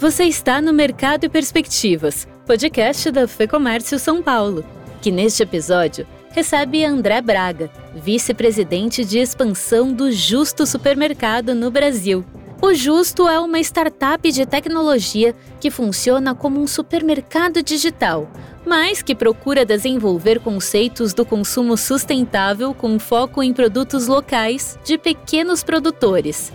Você está no Mercado e Perspectivas, podcast da FEComércio São Paulo, que neste episódio recebe André Braga, vice-presidente de expansão do Justo Supermercado no Brasil. O Justo é uma startup de tecnologia que funciona como um supermercado digital, mas que procura desenvolver conceitos do consumo sustentável com foco em produtos locais de pequenos produtores.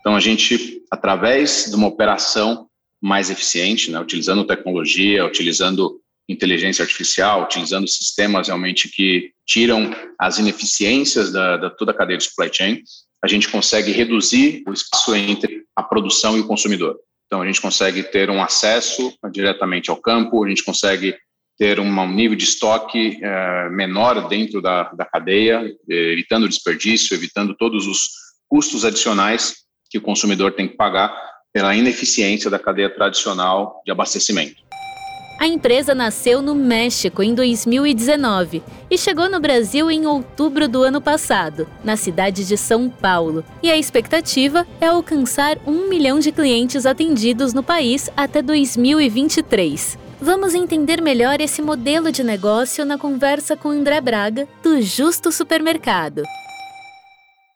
Então, a gente, através de uma operação mais eficiente, né, utilizando tecnologia, utilizando inteligência artificial, utilizando sistemas realmente que tiram as ineficiências da, da toda a cadeia de supply chain, a gente consegue reduzir o espaço entre a produção e o consumidor. Então, a gente consegue ter um acesso diretamente ao campo, a gente consegue ter um nível de estoque é, menor dentro da, da cadeia, evitando desperdício, evitando todos os custos adicionais que o consumidor tem que pagar pela ineficiência da cadeia tradicional de abastecimento. A empresa nasceu no México em 2019 e chegou no Brasil em outubro do ano passado, na cidade de São Paulo. E a expectativa é alcançar um milhão de clientes atendidos no país até 2023. Vamos entender melhor esse modelo de negócio na conversa com André Braga, do Justo Supermercado.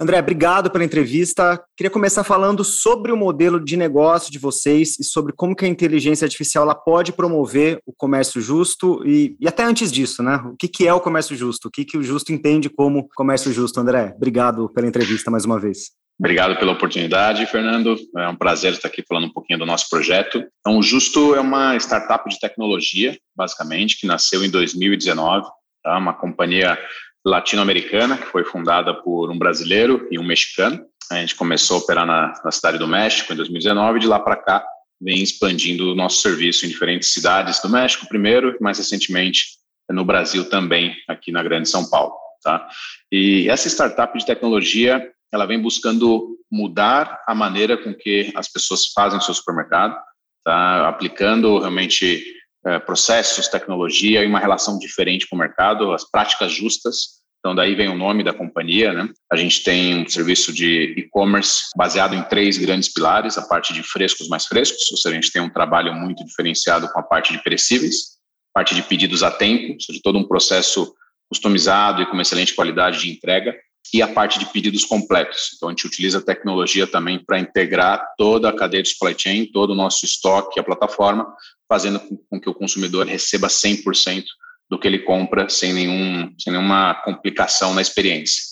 André, obrigado pela entrevista. Queria começar falando sobre o modelo de negócio de vocês e sobre como que a inteligência artificial ela pode promover o comércio justo e, e até antes disso, né? O que, que é o comércio justo? O que, que o justo entende como comércio justo, André? Obrigado pela entrevista mais uma vez. Obrigado pela oportunidade, Fernando. É um prazer estar aqui falando um pouquinho do nosso projeto. Então, o Justo é uma startup de tecnologia, basicamente, que nasceu em 2019. Tá? Uma companhia latino-americana, que foi fundada por um brasileiro e um mexicano. A gente começou a operar na, na cidade do México em 2019 e de lá para cá vem expandindo o nosso serviço em diferentes cidades do México primeiro mais recentemente no Brasil também, aqui na Grande São Paulo. Tá? E essa startup de tecnologia, ela vem buscando mudar a maneira com que as pessoas fazem seu supermercado, tá? aplicando realmente é, processos, tecnologia e uma relação diferente com o mercado, as práticas justas. Então, daí vem o nome da companhia, né? A gente tem um serviço de e-commerce baseado em três grandes pilares: a parte de frescos mais frescos, ou seja, a gente tem um trabalho muito diferenciado com a parte de perecíveis, parte de pedidos a tempo, ou seja, todo um processo customizado e com excelente qualidade de entrega, e a parte de pedidos completos. Então, a gente utiliza a tecnologia também para integrar toda a cadeia de supply chain, todo o nosso estoque, a plataforma, fazendo com que o consumidor receba 100% do que ele compra sem, nenhum, sem nenhuma complicação na experiência.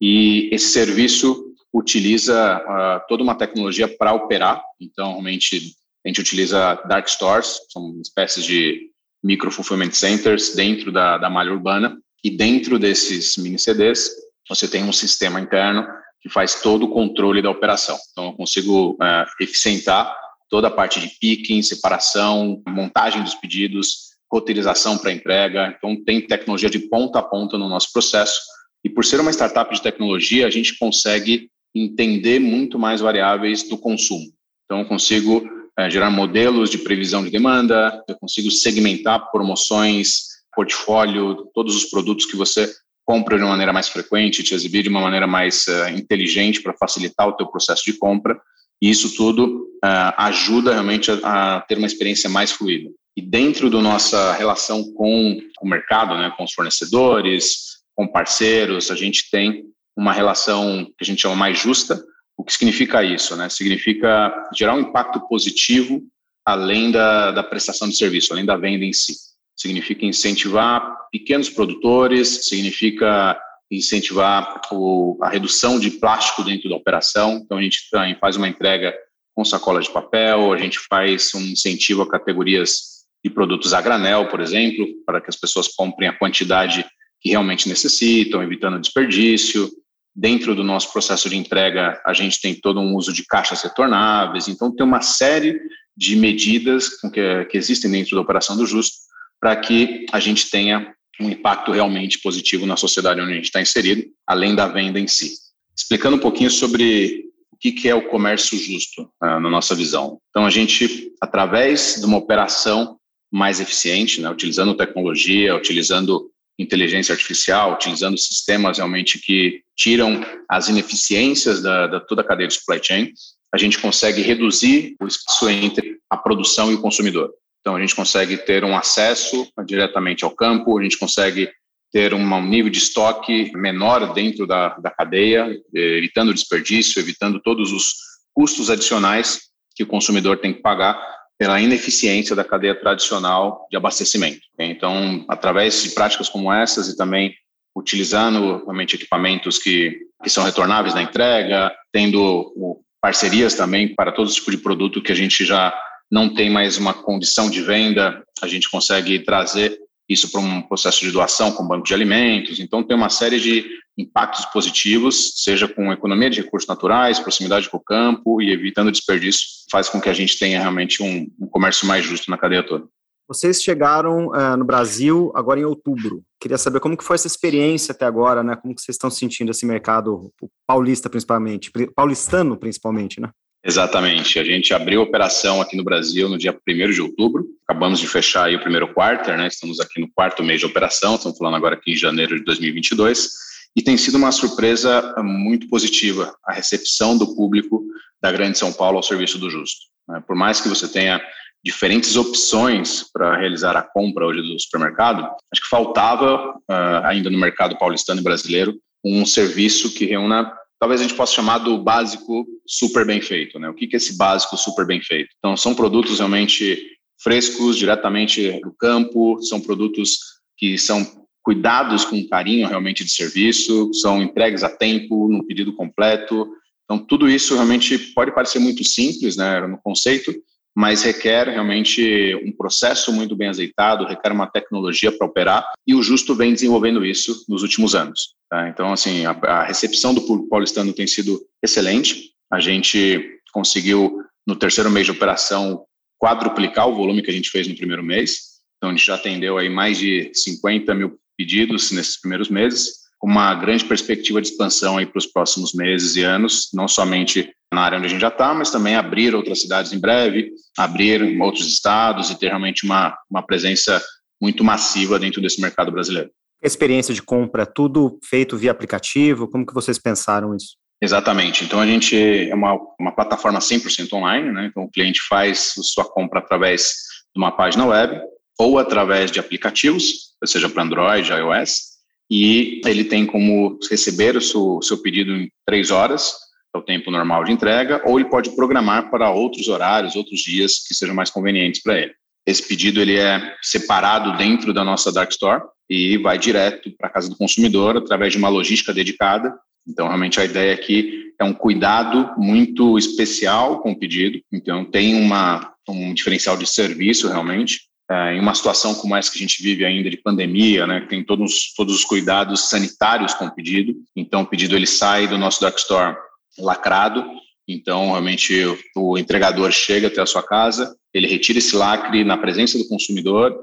E esse serviço utiliza uh, toda uma tecnologia para operar, então realmente a gente utiliza dark stores, são espécies de micro fulfillment centers dentro da, da malha urbana, e dentro desses mini CDs você tem um sistema interno que faz todo o controle da operação. Então eu consigo uh, eficientar toda a parte de picking, separação, montagem dos pedidos, roteirização para entrega. Então, tem tecnologia de ponta a ponta no nosso processo. E por ser uma startup de tecnologia, a gente consegue entender muito mais variáveis do consumo. Então, eu consigo é, gerar modelos de previsão de demanda, eu consigo segmentar promoções, portfólio, todos os produtos que você compra de uma maneira mais frequente, te exibir de uma maneira mais uh, inteligente para facilitar o teu processo de compra. E isso tudo uh, ajuda realmente a, a, ter uma experiência mais fluida. E dentro da nossa relação com o mercado, né, com os fornecedores, com parceiros, a gente tem uma relação que a gente chama mais justa. O que significa isso? Né? Significa gerar um impacto positivo além da, da prestação de serviço, além da venda em si. Significa incentivar pequenos produtores, significa incentivar o, a redução de plástico dentro da operação. Então, a gente faz uma entrega com sacola de papel, a gente faz um incentivo a categorias de produtos a granel, por exemplo, para que as pessoas comprem a quantidade que realmente necessitam, evitando desperdício. Dentro do nosso processo de entrega, a gente tem todo um uso de caixas retornáveis, então tem uma série de medidas que, que existem dentro da operação do Justo para que a gente tenha um impacto realmente positivo na sociedade onde a gente está inserido, além da venda em si. Explicando um pouquinho sobre o que é o comércio justo uh, na nossa visão. Então, a gente, através de uma operação mais eficiente, né, utilizando tecnologia, utilizando inteligência artificial, utilizando sistemas realmente que tiram as ineficiências da, da toda a cadeia de supply chain, a gente consegue reduzir o espaço entre a produção e o consumidor. Então, a gente consegue ter um acesso diretamente ao campo, a gente consegue ter um nível de estoque menor dentro da, da cadeia, evitando desperdício, evitando todos os custos adicionais que o consumidor tem que pagar pela ineficiência da cadeia tradicional de abastecimento. Então, através de práticas como essas e também utilizando realmente equipamentos que, que são retornáveis na entrega, tendo parcerias também para todo tipo de produto que a gente já não tem mais uma condição de venda, a gente consegue trazer isso para um processo de doação com banco de alimentos. Então, tem uma série de impactos positivos, seja com economia de recursos naturais, proximidade com o campo e evitando desperdício, faz com que a gente tenha realmente um, um comércio mais justo na cadeia toda. Vocês chegaram uh, no Brasil agora em outubro. Queria saber como que foi essa experiência até agora, né? Como que vocês estão sentindo esse mercado paulista, principalmente, paulistano, principalmente, né? Exatamente. A gente abriu a operação aqui no Brasil no dia 1 de outubro. Acabamos de fechar aí o primeiro quarto, né? Estamos aqui no quarto mês de operação, estamos falando agora aqui em janeiro de 2022. E tem sido uma surpresa muito positiva a recepção do público da Grande São Paulo ao serviço do justo. Né? Por mais que você tenha diferentes opções para realizar a compra hoje do supermercado, acho que faltava uh, ainda no mercado paulistano e brasileiro um serviço que reúna talvez a gente possa chamar do básico super bem feito. Né? O que é esse básico super bem feito? Então, são produtos realmente frescos, diretamente do campo, são produtos que são cuidados com carinho realmente de serviço, são entregues a tempo, no pedido completo. Então, tudo isso realmente pode parecer muito simples né, no conceito, mas requer realmente um processo muito bem azeitado, requer uma tecnologia para operar, e o Justo vem desenvolvendo isso nos últimos anos. Tá? Então, assim, a, a recepção do público paulistano tem sido excelente. A gente conseguiu, no terceiro mês de operação, quadruplicar o volume que a gente fez no primeiro mês. Então, a gente já atendeu aí mais de 50 mil pedidos nesses primeiros meses, com uma grande perspectiva de expansão aí para os próximos meses e anos, não somente na área onde a gente já está, mas também abrir outras cidades em breve, abrir outros estados e ter realmente uma, uma presença muito massiva dentro desse mercado brasileiro. Experiência de compra, tudo feito via aplicativo, como que vocês pensaram isso? Exatamente. Então, a gente é uma, uma plataforma 100% online, né? Então, o cliente faz sua compra através de uma página web ou através de aplicativos, seja para Android, iOS, e ele tem como receber o seu, seu pedido em três horas, é o tempo normal de entrega, ou ele pode programar para outros horários, outros dias que sejam mais convenientes para ele. Esse pedido ele é separado dentro da nossa Dark Store e vai direto para a casa do consumidor através de uma logística dedicada. Então, realmente, a ideia aqui é um cuidado muito especial com o pedido. Então, tem uma, um diferencial de serviço, realmente. É, em uma situação como essa que a gente vive ainda de pandemia, né, tem todos, todos os cuidados sanitários com o pedido. Então, o pedido ele sai do nosso Dark Store lacrado. Então, realmente, o, entregador chega até a sua casa, ele retira esse lacre na presença do consumidor.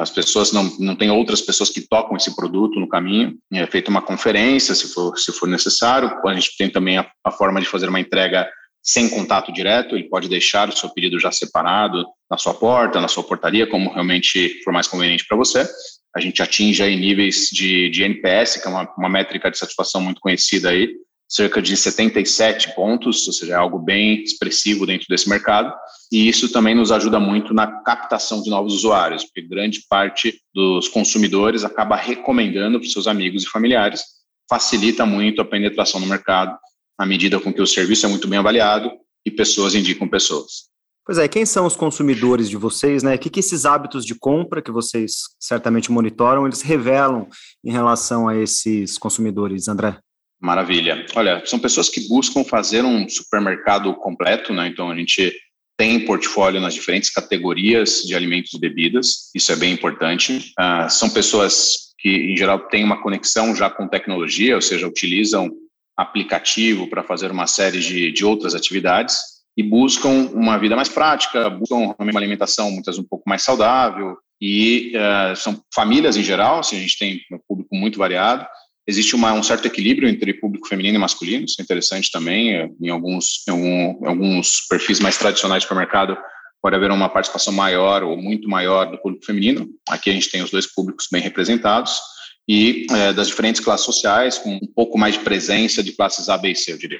As pessoas não, não tem outras pessoas que tocam esse produto no caminho. É feita uma conferência, se for, se for necessário. A gente tem também a, a forma de fazer uma entrega sem contato direto, ele pode deixar o seu pedido já separado na sua porta, na sua portaria, como realmente for mais conveniente para você. A gente atinge aí níveis de, de NPS, que é uma, uma métrica de satisfação muito conhecida aí, cerca de 77 pontos, ou seja, é algo bem expressivo dentro desse mercado. E isso também nos ajuda muito na captação de novos usuários, porque grande parte dos consumidores acaba recomendando para seus amigos e familiares, facilita muito a penetração no mercado, à medida com que o serviço é muito bem avaliado e pessoas indicam pessoas. Pois é, quem são os consumidores de vocês, né? O que, que esses hábitos de compra que vocês certamente monitoram, eles revelam em relação a esses consumidores, André? Maravilha. Olha, são pessoas que buscam fazer um supermercado completo, né? Então a gente tem portfólio nas diferentes categorias de alimentos e bebidas, isso é bem importante. Uh, são pessoas que, em geral, têm uma conexão já com tecnologia, ou seja, utilizam aplicativo para fazer uma série de, de outras atividades e buscam uma vida mais prática, buscam uma alimentação muitas um pouco mais saudável e uh, são famílias em geral, assim, a gente tem um público muito variado Existe uma, um certo equilíbrio entre público feminino e masculino, isso é interessante também. Eh, em alguns, em, algum, alguns perfis mais tradicionais de mercado, pode haver uma participação maior ou muito maior do público feminino. Aqui a gente tem os dois públicos bem representados e é, das diferentes classes sociais, com um pouco mais de presença de classes A, B e C, eu diria.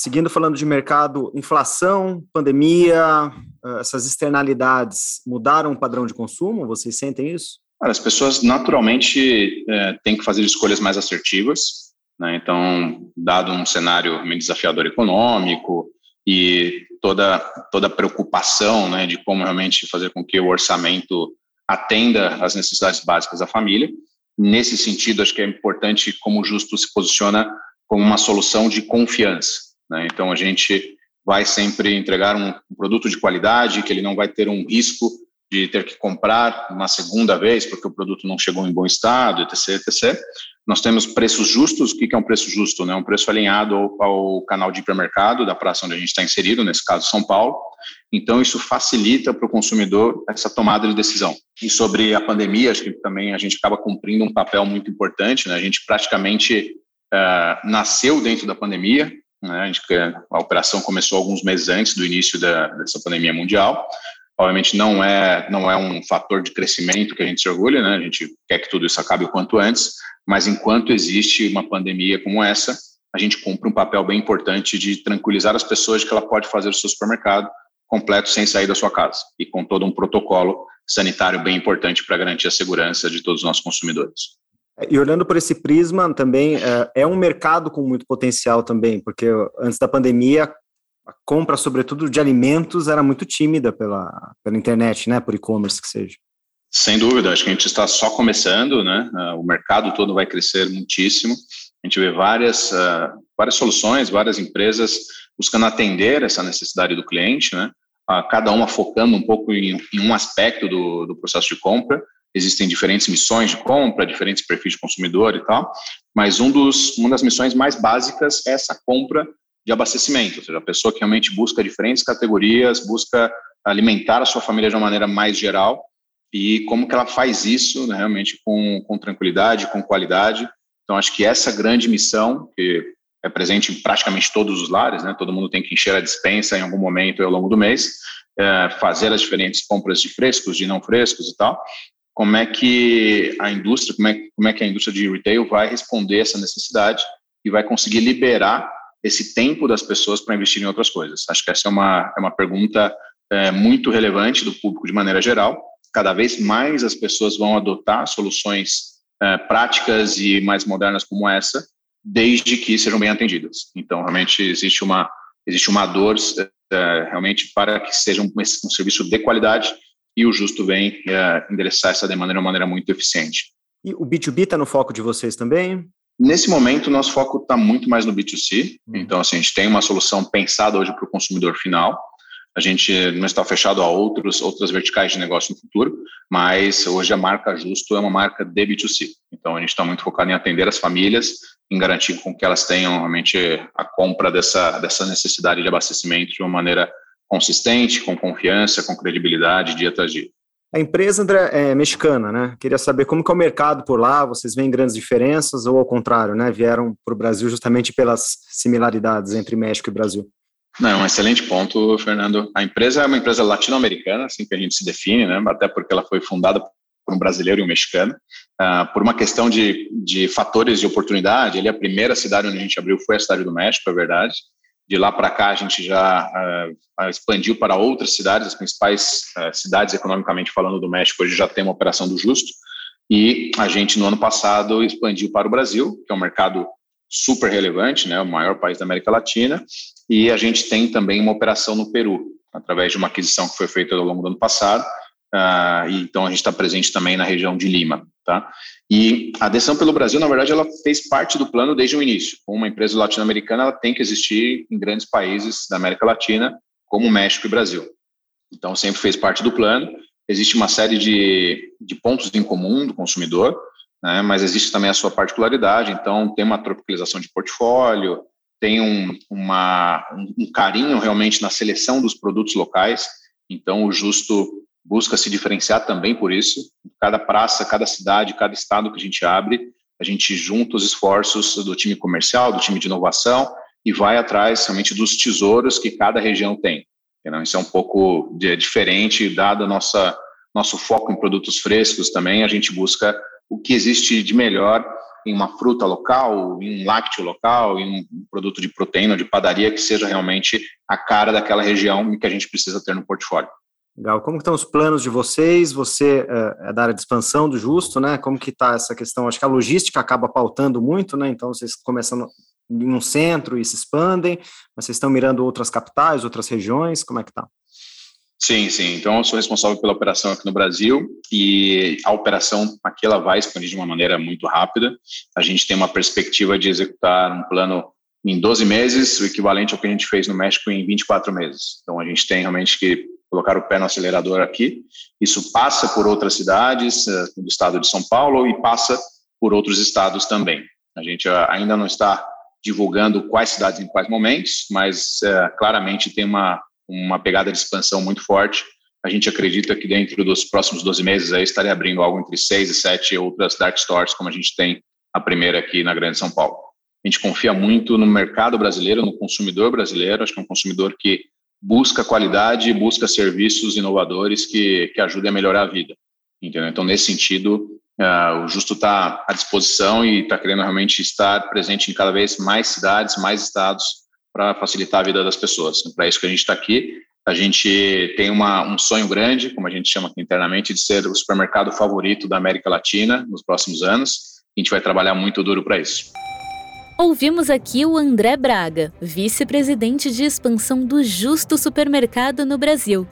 Seguindo falando de mercado, inflação, pandemia, eh, essas externalidades mudaram o padrão de consumo? Vocês sentem isso? As pessoas naturalmente é, têm que fazer escolhas mais assertivas. Né? Então, dado um cenário meio desafiador econômico e toda toda a preocupação né, de como realmente fazer com que o orçamento atenda às necessidades básicas da família, nesse sentido, acho que é importante como o Justo se posiciona como uma solução de confiança. Né? Então, a gente vai sempre entregar um, um produto de qualidade, que ele não vai ter um risco de ter que comprar uma segunda vez porque o produto não chegou em bom estado, etc, etc. Nós temos preços justos. O que é um preço justo? Né? Um preço alinhado ao, ao canal de hipermercado da praça onde a gente está inserido, nesse caso São Paulo. Então, isso facilita para o consumidor essa tomada de decisão. E sobre a pandemia, acho que também a gente acaba cumprindo um papel muito importante. Né? A gente praticamente uh, nasceu dentro da pandemia. Né? A, gente, a operação começou alguns meses antes do início da, dessa pandemia mundial obviamente não é não é um fator de crescimento que a gente se orgulha, né? A gente quer que tudo isso acabe o quanto antes, mas enquanto existe uma pandemia como essa, a gente cumpre um papel bem importante de tranquilizar as pessoas de que ela pode fazer o seu supermercado completo sem sair da sua casa e com todo um protocolo sanitário bem importante para garantir a segurança de todos os nossos consumidores. E olhando por esse prisma, também é, é um mercado com muito potencial também, porque antes da pandemia a compra, sobretudo de alimentos, era muito tímida pela, pela internet, né, por e-commerce que seja. Sem dúvida, acho que a gente está só começando, né? Ah, o mercado todo vai crescer muitíssimo. A gente vê várias, uh, várias soluções, várias empresas buscando atender essa necessidade do cliente, né? Cada uma focando um pouco em, em um aspecto do, do processo de compra. Existem diferentes missões de compra, diferentes perfis de consumidor e tal, mas um dos, uma das missões mais básicas é essa compra de abastecimento, ou seja, a pessoa que realmente busca diferentes categorias, busca alimentar a sua família de uma maneira mais geral e como que ela faz isso né, realmente com, com tranquilidade, com qualidade. Então, acho que essa grande missão, que é presente em praticamente todos os lares, né, todo mundo tem que encher a dispensa em algum momento ao longo do mês, é, fazer as diferentes compras de frescos, de não frescos e tal, como é que a indústria, como é, como é que a indústria de retail vai responder essa necessidade e vai conseguir liberar esse tempo das pessoas para investir em outras coisas? Acho que essa é uma, é uma pergunta é, muito relevante do público de maneira geral. Cada vez mais as pessoas vão adotar soluções é, práticas e mais modernas como essa, desde que sejam bem atendidas. Então, realmente existe uma existe uma dor é, realmente para que seja um, um, serviço de qualidade e o Justo vem é, endereçar essa demanda de uma maneira muito eficiente. E o B2B está no foco de vocês também? Nesse momento, nosso foco está muito mais no B2C. Uhum. Então, assim, a gente tem uma solução pensada hoje para o consumidor final. A gente não está fechado a outros, outras verticais de negócio no futuro, mas hoje a marca Justo é uma marca de B2C. Então, a gente está muito focado em atender as famílias, em garantir com que elas tenham realmente a compra dessa, dessa necessidade de abastecimento de uma maneira consistente, com confiança, com credibilidade, dia após dia. A empresa, André, é mexicana, né? Queria saber como que é o mercado por lá, vocês veem grandes diferenças ou ao contrário, né? Vieram para o Brasil justamente pelas similaridades entre México e Brasil? Não, é um excelente ponto, Fernando. A empresa é uma empresa latino-americana, assim que a gente se define, né? Até porque ela foi fundada por um brasileiro e um mexicano. Uh, por uma questão de, de fatores de oportunidade, ele, a primeira cidade onde a gente abriu foi a cidade do México, é verdade. De lá para cá, a gente já uh, expandiu para outras cidades, as principais uh, cidades, economicamente falando, do México, hoje já tem uma operação do Justo. E a gente, no ano passado, expandiu para o Brasil, que é um mercado super relevante, né, o maior país da América Latina. E a gente tem também uma operação no Peru, através de uma aquisição que foi feita ao longo do ano passado. Uh, então a gente está presente também na região de Lima, tá? E a adesão pelo Brasil, na verdade, ela fez parte do plano desde o início. Uma empresa latino-americana, ela tem que existir em grandes países da América Latina, como México e Brasil. Então sempre fez parte do plano. Existe uma série de, de pontos em comum do consumidor, né? Mas existe também a sua particularidade. Então tem uma tropicalização de portfólio, tem um, uma, um carinho realmente na seleção dos produtos locais. Então o Justo busca se diferenciar também por isso. Cada praça, cada cidade, cada estado que a gente abre, a gente junta os esforços do time comercial, do time de inovação e vai atrás realmente dos tesouros que cada região tem. Entendeu? Isso é um pouco de, diferente, dado nossa nosso foco em produtos frescos também, a gente busca o que existe de melhor em uma fruta local, em um lácteo local, em um produto de proteína, de padaria que seja realmente a cara daquela região que a gente precisa ter no portfólio. Legal. Como estão os planos de vocês? Você é, é da área de expansão do Justo, né? Como que está essa questão? Acho que a logística acaba pautando muito, né? Então vocês começam em um centro e se expandem, mas vocês estão mirando outras capitais, outras regiões, como é que está? Sim, sim. Então, eu sou responsável pela operação aqui no Brasil e a operação aqui ela vai expandir de uma maneira muito rápida. A gente tem uma perspectiva de executar um plano em 12 meses, o equivalente ao que a gente fez no México em 24 meses. Então, a gente tem realmente que colocar o pé no acelerador aqui. Isso passa por outras cidades do estado de São Paulo e passa por outros estados também. A gente uh, ainda não está divulgando quais cidades em quais momentos, mas uh, claramente tem uma uma pegada de expansão muito forte. A gente acredita que dentro dos próximos 12 meses aí estaria abrindo algo entre seis e sete outras dark stores, como a gente tem a primeira aqui na Grande São Paulo. A gente confia muito no mercado brasileiro, no consumidor brasileiro. Acho que é um consumidor que busca qualidade, busca serviços inovadores que, que ajudem a melhorar a vida. Entendeu? Então, nesse sentido, uh, o Justo está à disposição e está querendo realmente estar presente em cada vez mais cidades, mais estados, para facilitar a vida das pessoas. Para isso que a gente está aqui. A gente tem uma, um sonho grande, como a gente chama aqui internamente, de ser o supermercado favorito da América Latina nos próximos anos. A gente vai trabalhar muito duro para isso. Ouvimos aqui o André Braga, vice-presidente de expansão do Justo Supermercado no Brasil.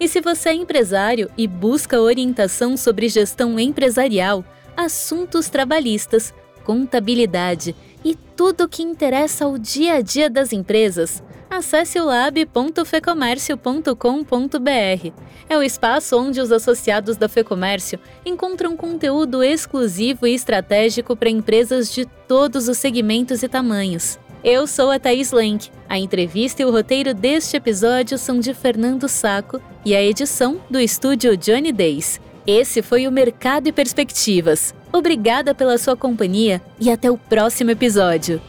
E se você é empresário e busca orientação sobre gestão empresarial, assuntos trabalhistas, contabilidade e tudo o que interessa ao dia a dia das empresas, acesse o lab.fecomércio.com.br. É o espaço onde os associados da Fecomércio encontram conteúdo exclusivo e estratégico para empresas de todos os segmentos e tamanhos. Eu sou a Thaís Lenk. A entrevista e o roteiro deste episódio são de Fernando Saco e a edição do estúdio Johnny Days. Esse foi o Mercado e Perspectivas. Obrigada pela sua companhia e até o próximo episódio.